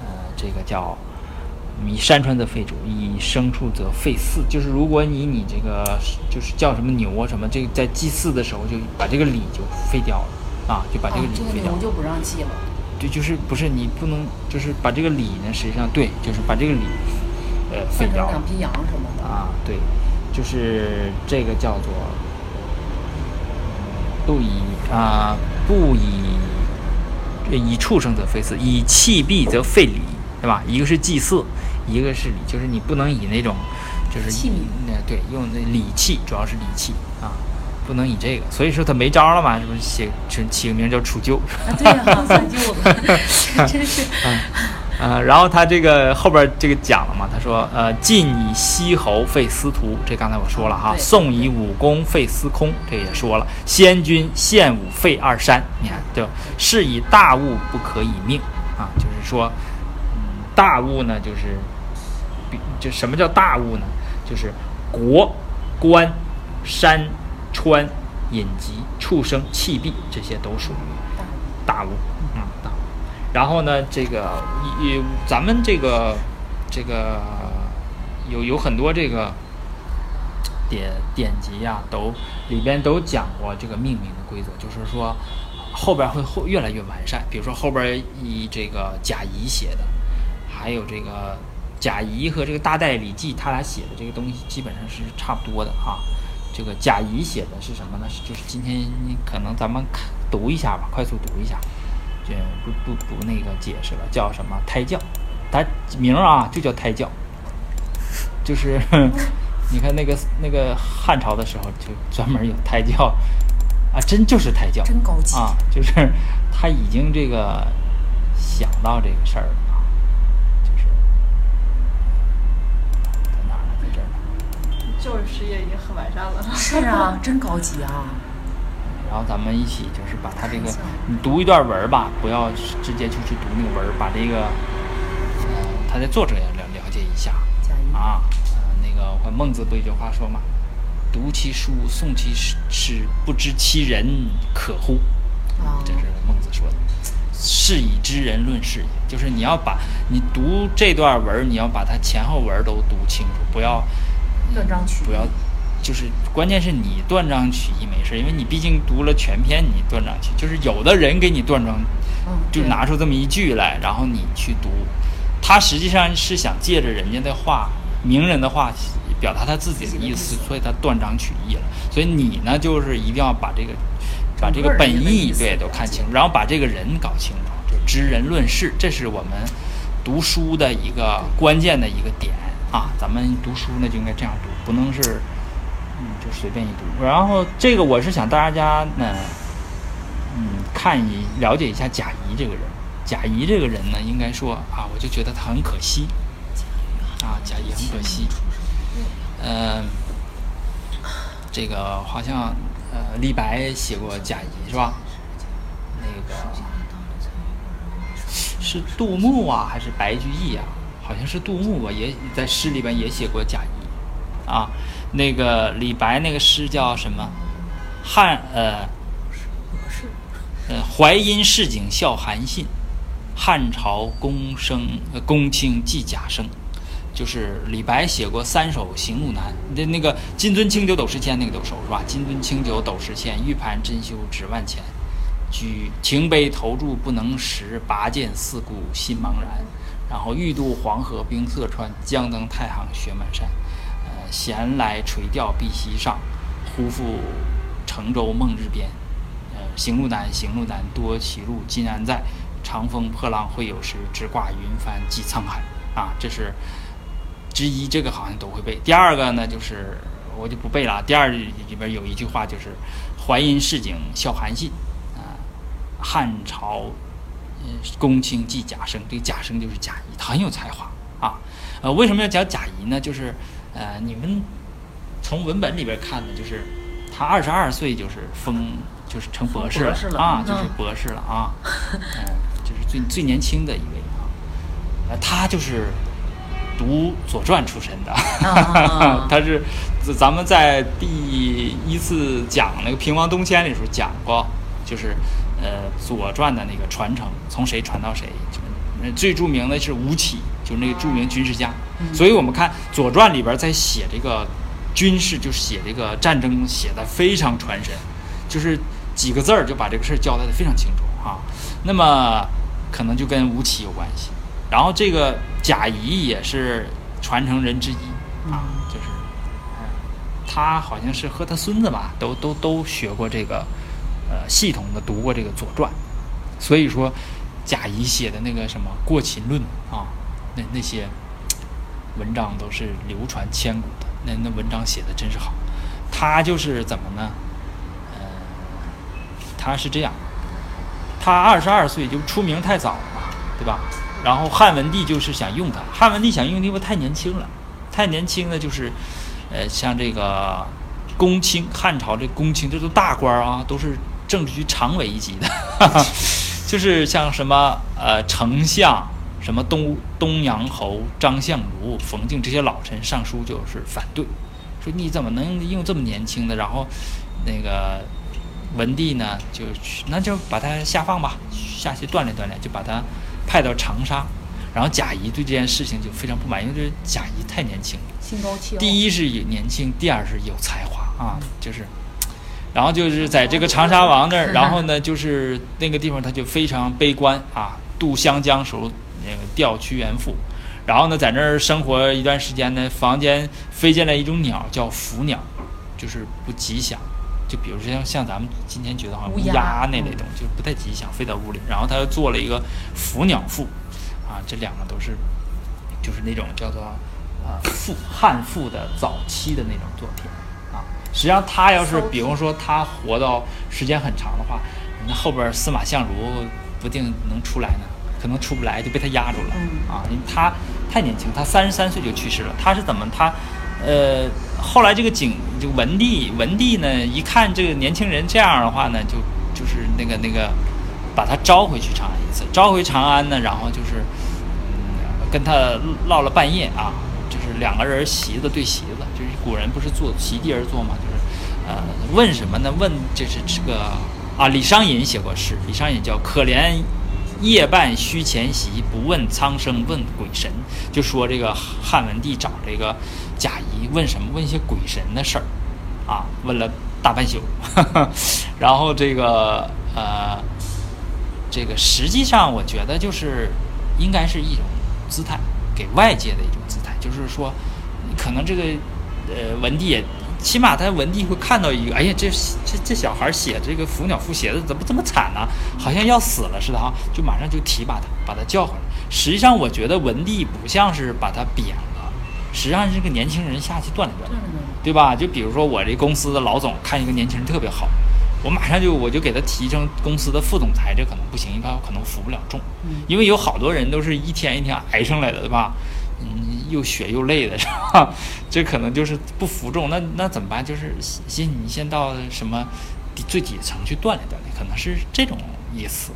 呃，这个叫以山川则废主，以牲畜则废祀。就是如果你你这个就是叫什么牛啊什么，这个在祭祀的时候就把这个礼就废掉了啊，就把这个。牛就不让祭了。对，就是不是你不能就是把这个礼呢，实际上对，就是把这个礼呃废掉两。匹羊什么的。啊，对，就是这个叫做不以啊、不以以畜生则废祀，以器币则废礼，对吧？一个是祭祀，一个是礼，就是你不能以那种就是器皿那对用那礼器，主要是礼器啊，不能以这个，所以说他没招了嘛，这不是写起起个名叫楚臼？啊，对呀、算舅子，真是。呃，然后他这个后边这个讲了嘛，他说，呃，晋以西侯废司徒，这刚才我说了哈，宋以武功废司空，这也说了，先君献武废二山，你看对吧？是以大物不可以命啊，就是说，嗯，大物呢，就是，比就什么叫大物呢？就是国、官、山、川、隐疾、畜生、器币，这些都属于大物，嗯，大物。然后呢，这个也咱们这个这个有有很多这个典典籍呀、都里边都讲过这个命名的规则，就是说后边会后越来越完善。比如说后边以这个贾谊写的，还有这个贾谊和这个大代礼记，他俩写的这个东西基本上是差不多的啊。这个贾谊写的是什么呢？就是今天可能咱们看读一下吧，快速读一下。这不不不那个解释了，叫什么胎教，它名儿啊就叫胎教，就是 你看那个那个汉朝的时候，就专门有胎教，啊，真就是胎教，真高级啊！就是他已经这个想到这个事儿了，就是在哪儿呢？在这儿呢。教育事业已经很完善了。是啊，真高级啊！然后咱们一起就是把他这个，你读一段文儿吧，不要直接就去读那个文儿，把这个，呃，他的作者也了了解一下啊。呃，那个我孟子不有句话说嘛，“读其书，诵其诗，不知其人可乎？”啊，这是孟子说的。是以知人论事也，就是你要把你读这段文儿，你要把它前后文都读清楚，不要断章取义，不要。就是关键是你断章取义没事，因为你毕竟读了全篇，你断章取就是有的人给你断章，就拿出这么一句来，然后你去读，他实际上是想借着人家的话、名人的话表达他自己的意思，所以他断章取义了。所以你呢，就是一定要把这个把这个本意对都看清楚，然后把这个人搞清楚，就知人论事，这是我们读书的一个关键的一个点啊。咱们读书呢就应该这样读，不能是。嗯，就随便一读。然后这个我是想大家呢，嗯，看一了解一下贾谊这个人。贾谊这个人呢，应该说啊，我就觉得他很可惜。啊，贾谊很可惜。嗯，这个好像呃，李白写过贾谊是吧？那个是杜牧啊，还是白居易啊？好像是杜牧吧，也在诗里边也写过贾谊啊。那个李白那个诗叫什么？汉呃，呃，淮阴市井笑韩信，汉朝公生公卿寄贾生，就是李白写过三首《行路难》。那那个金樽清酒斗十千，那个都熟是吧？金樽清酒斗十千，玉盘珍羞值万钱。举情杯投箸不能食，拔剑四顾心茫然。然后欲渡黄河冰塞川，将登太行雪满山。呃闲来垂钓碧溪上，忽复乘舟梦日边。呃，行路难，行路难，多歧路，今安在？长风破浪会有时，直挂云帆济沧海。啊，这是之一，这个好像都会背。第二个呢，就是我就不背了。第二里边有一句话，就是“淮阴市井笑韩信”，啊，汉朝公卿即贾生，这个贾生就是贾谊，他很有才华啊。呃，为什么要讲贾谊呢？就是呃，你们从文本里边看呢，就是他二十二岁就是封，就是成博士了啊，就是博士了啊，嗯，就是最最年轻的一位啊，呃，他就是读《左传》出身的，他是咱们在第一次讲那个平王东迁的时候讲过，就是呃《左传》的那个传承从谁传到谁，就最著名的是吴起。就是那个著名军事家，所以我们看《左传》里边在写这个军事，就写这个战争，写的非常传神，就是几个字儿就把这个事儿交代的非常清楚啊。那么可能就跟吴起有关系，然后这个贾谊也是传承人之一啊，就是，他好像是和他孙子吧，都都都学过这个，呃，系统的读过这个《左传》，所以说贾谊写的那个什么《过秦论》啊。那那些文章都是流传千古的，那那文章写的真是好。他就是怎么呢？呃，他是这样，他二十二岁就出名太早了嘛，对吧？然后汉文帝就是想用他，汉文帝想用，因为太年轻了，太年轻了就是，呃，像这个公卿，汉朝这公卿这都大官啊，都是政治局常委一级的，就是像什么呃丞相。什么东东阳侯张相如、冯敬这些老臣上书就是反对，说你怎么能用这么年轻的？然后那个文帝呢，就那就把他下放吧，下去锻炼锻炼，就把他派到长沙。然后贾谊对这件事情就非常不满，因为这贾谊太年轻了，心高气傲。第一是年轻，第二是有才华啊，就是，然后就是在这个长沙王那儿，然后呢，就是那个地方他就非常悲观啊，渡湘江时候。那个调屈原赋，然后呢，在那儿生活一段时间呢，房间飞进来一种鸟，叫伏鸟，就是不吉祥。就比如说像像咱们今天觉得好像乌鸦那类东西，就不太吉祥，飞到屋里。然后他又做了一个伏鸟赋，啊，这两个都是，就是那种叫做啊赋汉赋的早期的那种作品啊。实际上，他要是比方说他活到时间很长的话，那后边司马相如不定能出来呢，可能出不来就被他压住了啊，因为他太年轻，他三十三岁就去世了。他是怎么他？呃，后来这个景就文帝，文帝呢一看这个年轻人这样的话呢，就就是那个那个把他招回去长安一次，招回长安呢，然后就是嗯跟他唠了半夜啊，就是两个人席子对席子，就是古人不是坐席地而坐嘛，就是呃问什么呢？问就是这个啊，李商隐写过诗，李商隐叫可怜。夜半虚前席，不问苍生问鬼神。就说这个汉文帝找这个贾谊问什么？问一些鬼神的事儿，啊，问了大半宿。然后这个呃，这个实际上我觉得就是应该是一种姿态，给外界的一种姿态，就是说，可能这个呃文帝也。起码他文帝会看到一个，哎呀，这这这小孩写这个《伏鸟赋》写的怎么这么惨呢？好像要死了似的哈，就马上就提拔他，把他叫回来。实际上，我觉得文帝不像是把他贬了，实际上是个年轻人下去锻炼锻炼，对吧？就比如说我这公司的老总看一个年轻人特别好，我马上就我就给他提升公司的副总裁，这可能不行，因为他可能服不了众，因为有好多人都是一天一天挨上来的，对吧？嗯，又血又累的是吧？这可能就是不服众，那那怎么办？就是先你先到什么最底层去锻炼锻炼，可能是这种意思。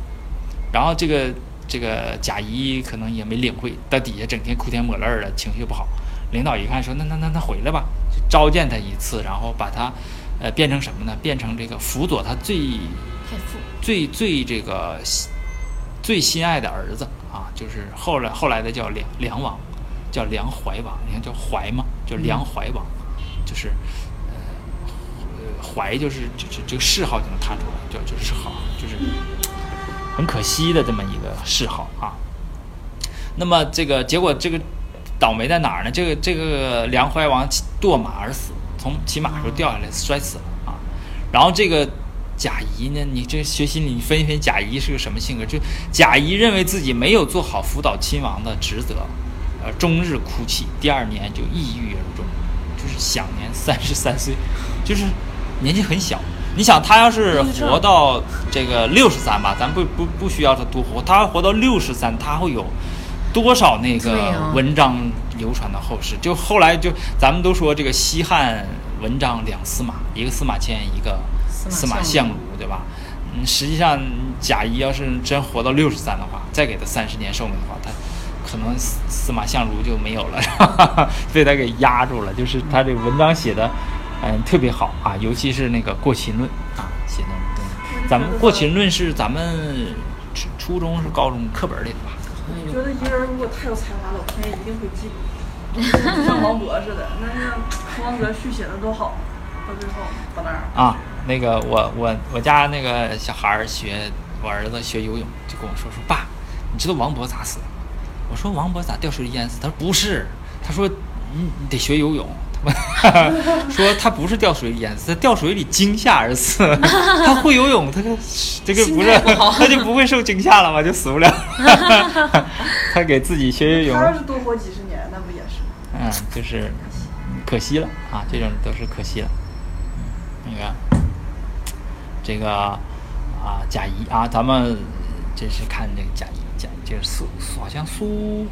然后这个这个贾谊可能也没领会，到底下整天哭天抹泪的，情绪不好。领导一看说：“那那那那回来吧，就召见他一次，然后把他呃变成什么呢？变成这个辅佐他最最最这个最心爱的儿子啊，就是后来后来的叫梁梁王。”叫梁怀王，你看叫怀吗？叫梁怀王，就是呃怀就是就是这个谥号就能看出来，叫就是好，就是很可惜的这么一个谥号啊。那么这个结果这个倒霉在哪儿呢？这个这个梁怀王堕马而死，从骑马时候掉下来摔死了啊。然后这个贾谊呢，你这学心理，你分析分贾谊是个什么性格？就贾谊认为自己没有做好辅导亲王的职责。呃，终日哭泣，第二年就抑郁而终，就是享年三十三岁，就是年纪很小。你想，他要是活到这个六十三吧，咱不不不需要他多活，他要活到六十三，他会有多少那个文章流传到后世？就后来就咱们都说这个西汉文章两司马，一个司马迁，一个司马相如，对吧？嗯，实际上贾谊要是真活到六十三的话，再给他三十年寿命的话，他。可能司司马相如就没有了，被他给压住了。就是他这文章写的，嗯，特别好啊，尤其是那个《过秦论》啊，写的。咱们《过秦论》是咱们初初中是高中课本里的吧？我觉得一个人如果太有才华了，我天一定会记，像王勃似的。那像王泽续写的多好，到最后到那儿啊。那个我我我家那个小孩学，我儿子学游泳，就跟我说说爸，你知道王勃咋死的？我说王博咋掉水里淹死？他说不是，他说你你得学游泳。说他不是掉水里淹死，他掉水里惊吓而死。他会游泳，他这个不是他就不会受惊吓了吗？就死不了。他给自己学游泳。他要是多活几十年，那不也是？嗯，就是可惜了啊，这种都是可惜了。那个这个啊，贾谊啊，咱们这是看这个贾谊。就是苏好像苏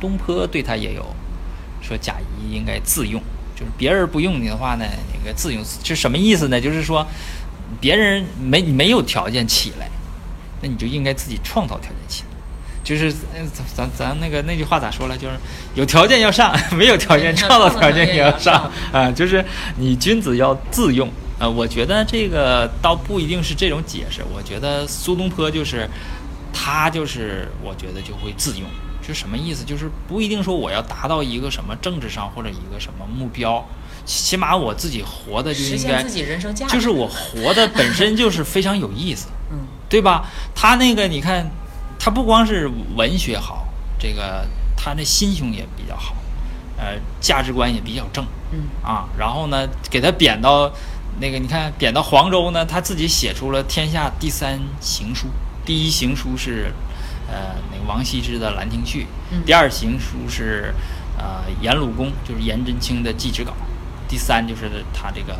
东坡对他也有说贾谊应该自用，就是别人不用你的话呢，那个自用是什么意思呢？就是说别人没没有条件起来，那你就应该自己创造条件起来。就是咱咱咱那个那句话咋说了？就是有条件要上，没有条件创造条件也要上啊。就是你君子要自用啊。我觉得这个倒不一定是这种解释。我觉得苏东坡就是。他就是，我觉得就会自用，就什么意思？就是不一定说我要达到一个什么政治上或者一个什么目标，起码我自己活的就应该，就是我活的本身就是非常 有意思，嗯，对吧？他那个你看，他不光是文学好，这个他那心胸也比较好，呃，价值观也比较正，嗯啊，然后呢，给他贬到那个你看贬到黄州呢，他自己写出了天下第三行书。第一行书是，呃，那个王羲之的《兰亭序》。第二行书是，呃颜鲁公就是颜真卿的祭侄稿，第三就是他这个。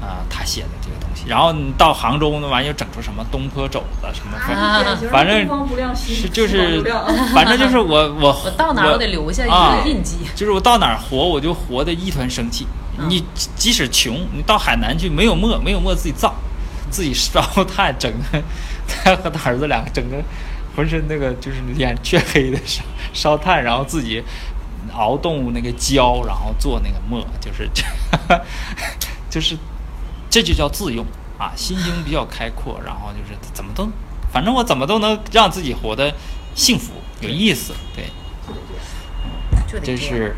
啊，他写的这个东西，然后你到杭州那玩意儿，整出什么东坡肘子什么，反正是就是，反正就是我我 我到哪我得留下一个印记，就是我到哪儿活我就活得一团生气。你即使穷，你到海南去没有墨，没有墨自己造，自己烧炭整的，他和他儿子两个整个浑身那个就是脸黢黑的烧烧炭，然后自己熬动物那个胶，然后做那个墨，就是就是。这就叫自用啊，心胸比较开阔，然后就是怎么都，反正我怎么都能让自己活得幸福有意思，对，这是，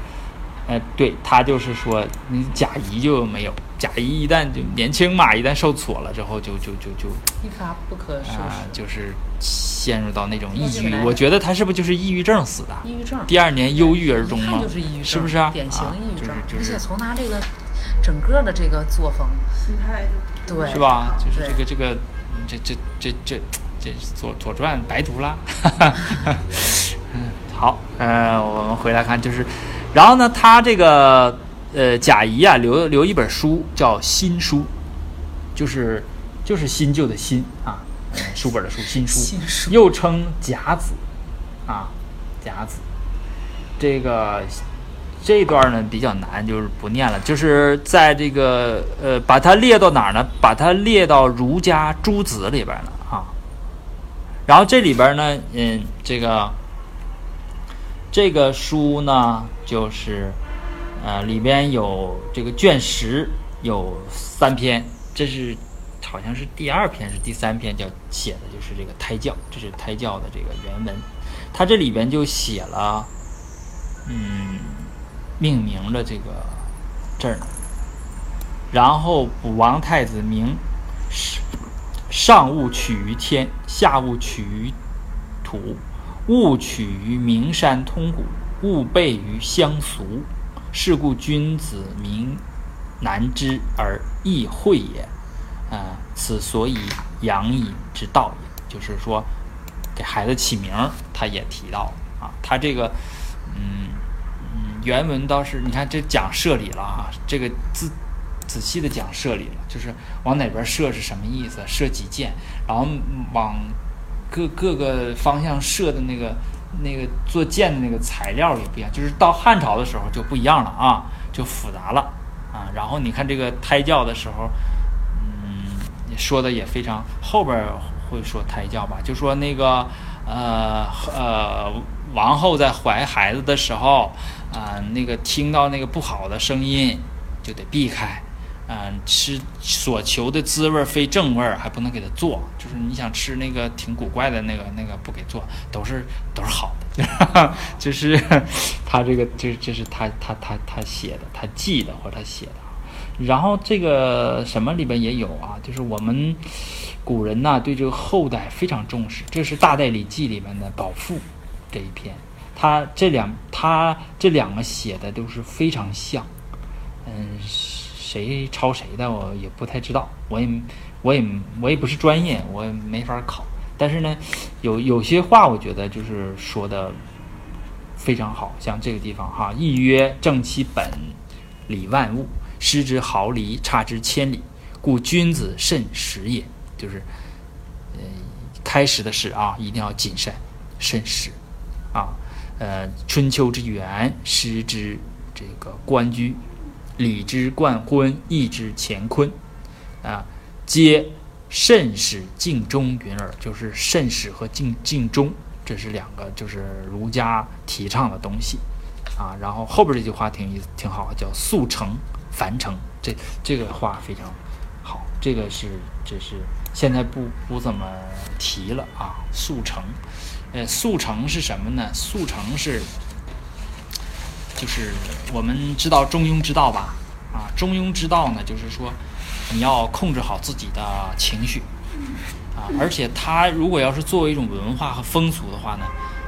呃，对他就是说，你贾谊就没有，贾谊一旦就年轻嘛，一旦受挫了之后，就就就就一发不可收拾啊，就是陷入到那种抑郁。我觉得他是不是就是抑郁症死的？抑郁症。第二年忧郁而终吗？是不是啊？典型抑郁症，而且从他这个。整个的这个作风，心态对，是吧？就是这个这个，这这这这这左左传白读了。嗯，好，呃，我们回来看，就是，然后呢，他这个呃贾谊啊，留留一本书叫《新书》，就是就是新旧的新啊，书本的书，新书，又称甲子啊，甲子，这个。这段呢比较难，就是不念了。就是在这个呃，把它列到哪儿呢？把它列到儒家诸子里边了啊。然后这里边呢，嗯，这个这个书呢，就是呃，里边有这个卷十有三篇，这是好像是第二篇是第三篇，叫写的就是这个胎教，这是胎教的这个原文。它这里边就写了，嗯。命名的这个这儿，然后卜王太子名，上物取于天，下物取于土，勿取于名山通古，物备于乡俗。是故君子名难知而易会也。啊，此所以养隐之道也。就是说，给孩子起名，他也提到啊，他这个，嗯嗯。原文倒是，你看这讲射理了啊，这个仔仔细的讲射理了，就是往哪边射是什么意思，射几箭，然后往各各个方向射的那个那个做箭的那个材料也不一样，就是到汉朝的时候就不一样了啊，就复杂了啊。然后你看这个胎教的时候，嗯，说的也非常，后边会说胎教吧，就说那个呃呃。王后在怀孩子的时候，啊，那个听到那个不好的声音，就得避开，嗯，吃所求的滋味非正味儿，还不能给他做，就是你想吃那个挺古怪的那个那个不给做，都是都是好的，就是他这个这这是他他他他写的，他记的或者他写的，然后这个什么里边也有啊，就是我们古人呐对这个后代非常重视，这是《大代礼记》里面的宝赋。这一篇，他这两他这两个写的都是非常像，嗯，谁抄谁的我也不太知道，我也我也我也不是专业，我也没法考。但是呢，有有些话我觉得就是说的非常好，像这个地方哈，一曰正其本，理万物，失之毫厘，差之千里，故君子慎始也。就是，呃，开始的始啊，一定要谨慎慎始。啊，呃，春秋之源，失之这个官居，礼之冠婚，义之乾坤，啊，皆慎始敬终云耳。就是慎始和敬敬终，这是两个，就是儒家提倡的东西，啊。然后后边这句话挺意思，挺好，叫速成繁成。这这个话非常好，这个是这是现在不不怎么提了啊，速成。呃，速成是什么呢？速成是，就是我们知道中庸之道吧？啊，中庸之道呢，就是说你要控制好自己的情绪，啊，而且它如果要是作为一种文化和风俗的话呢，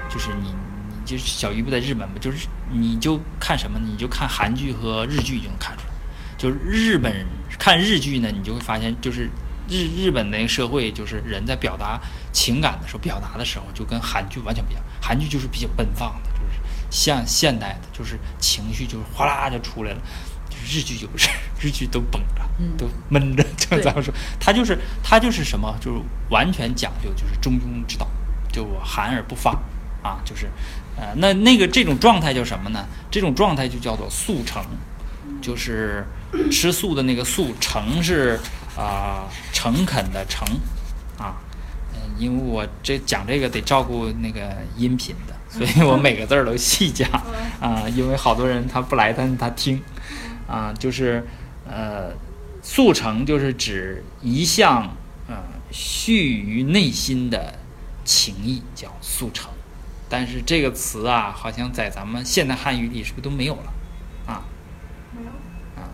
就是你，你就是小鱼不在日本嘛，就是你就看什么？你就看韩剧和日剧就能看出来，就是日本看日剧呢，你就会发现就是。日日本那个社会，就是人在表达情感的时候，表达的时候就跟韩剧完全不一样。韩剧就是比较奔放的，像现代的，就是情绪就是哗啦就出来了。日剧就不是，日剧都绷着，都闷着。就咱们说，他就是他就是什么，就是完全讲究就是中庸之道，就我含而不发啊，就是呃，那那个这种状态叫什么呢？这种状态就叫做速成，就是吃素的那个素，诚是啊诚恳的诚啊。嗯，因为我这讲这个得照顾那个音频的，所以我每个字儿都细讲 啊，因为好多人他不来，但是他听。啊，就是，呃，速成就是指一项，呃，蓄于内心的情谊叫速成，但是这个词啊，好像在咱们现代汉语里是不是都没有了？啊，没有。啊，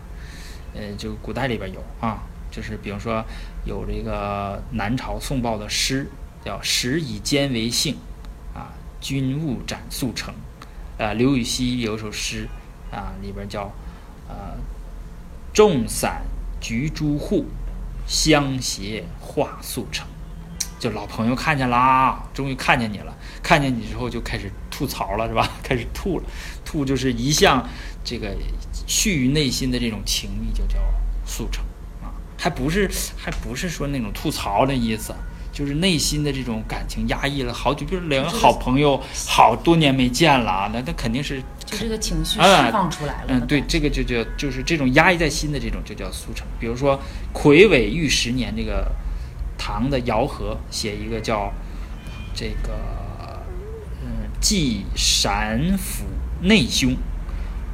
呃，就古代里边有啊，就是比如说有这个南朝宋报的诗，叫“时以坚为性，君勿斩速成”。啊，刘禹锡有一首诗啊，里边叫。呃，众散菊诸户，相携画素成。就老朋友看见啦，终于看见你了。看见你之后就开始吐槽了，是吧？开始吐了，吐就是一向这个蓄于内心的这种情谊，就叫速成啊，还不是还不是说那种吐槽的意思。就是内心的这种感情压抑了好久，就是两个好朋友好多年没见了啊，那那肯定是就这个情绪释放出来了。嗯，对，这个就叫就是这种压抑在心的这种就叫速成。比如说魁伟玉十年，这个唐的姚和写一个叫这个嗯祭陕府内兄，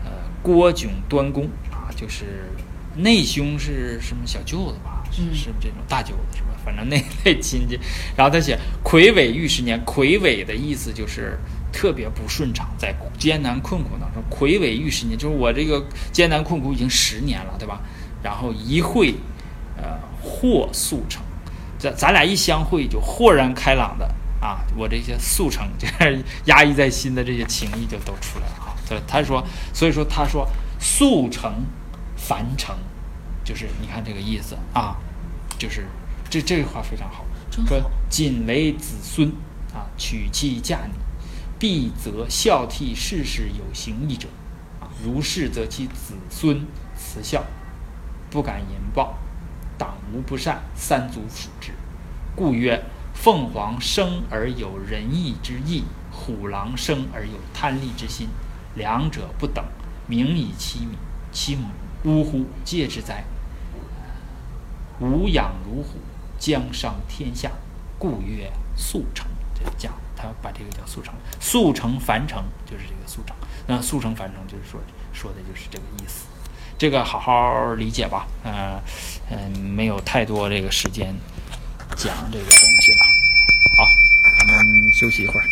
呃郭炯端公啊，就是内兄是什么小舅子吧？是是这种大舅子是吧？反正那 类亲戚，然后他写“魁伟遇十年”，魁伟的意思就是特别不顺畅，在艰难困苦当中，魁伟遇十年，就是我这个艰难困苦已经十年了，对吧？然后一会，呃，豁速成，咱咱俩一相会就豁然开朗的啊，我这些速成就是压抑在心的这些情谊就都出来了啊。对他说，所以说他说速成凡成，就是你看这个意思啊，就是。这这句话非常好，说仅为子孙啊，娶妻嫁女，必则孝悌事事有行义者啊。如是，则其子孙慈孝，不敢言报，党无不善，三族属之。故曰：凤凰生而有仁义之意，虎狼生而有贪利之心，两者不等，名以其名，其母呜呼，戒之哉！吾养如虎。江上天下，故曰速成。这讲他把这个叫速成，速成樊城就是这个速成。那速成樊城就是说说的就是这个意思。这个好好理解吧。嗯嗯，没有太多这个时间讲这个东西了。好，咱们休息一会儿。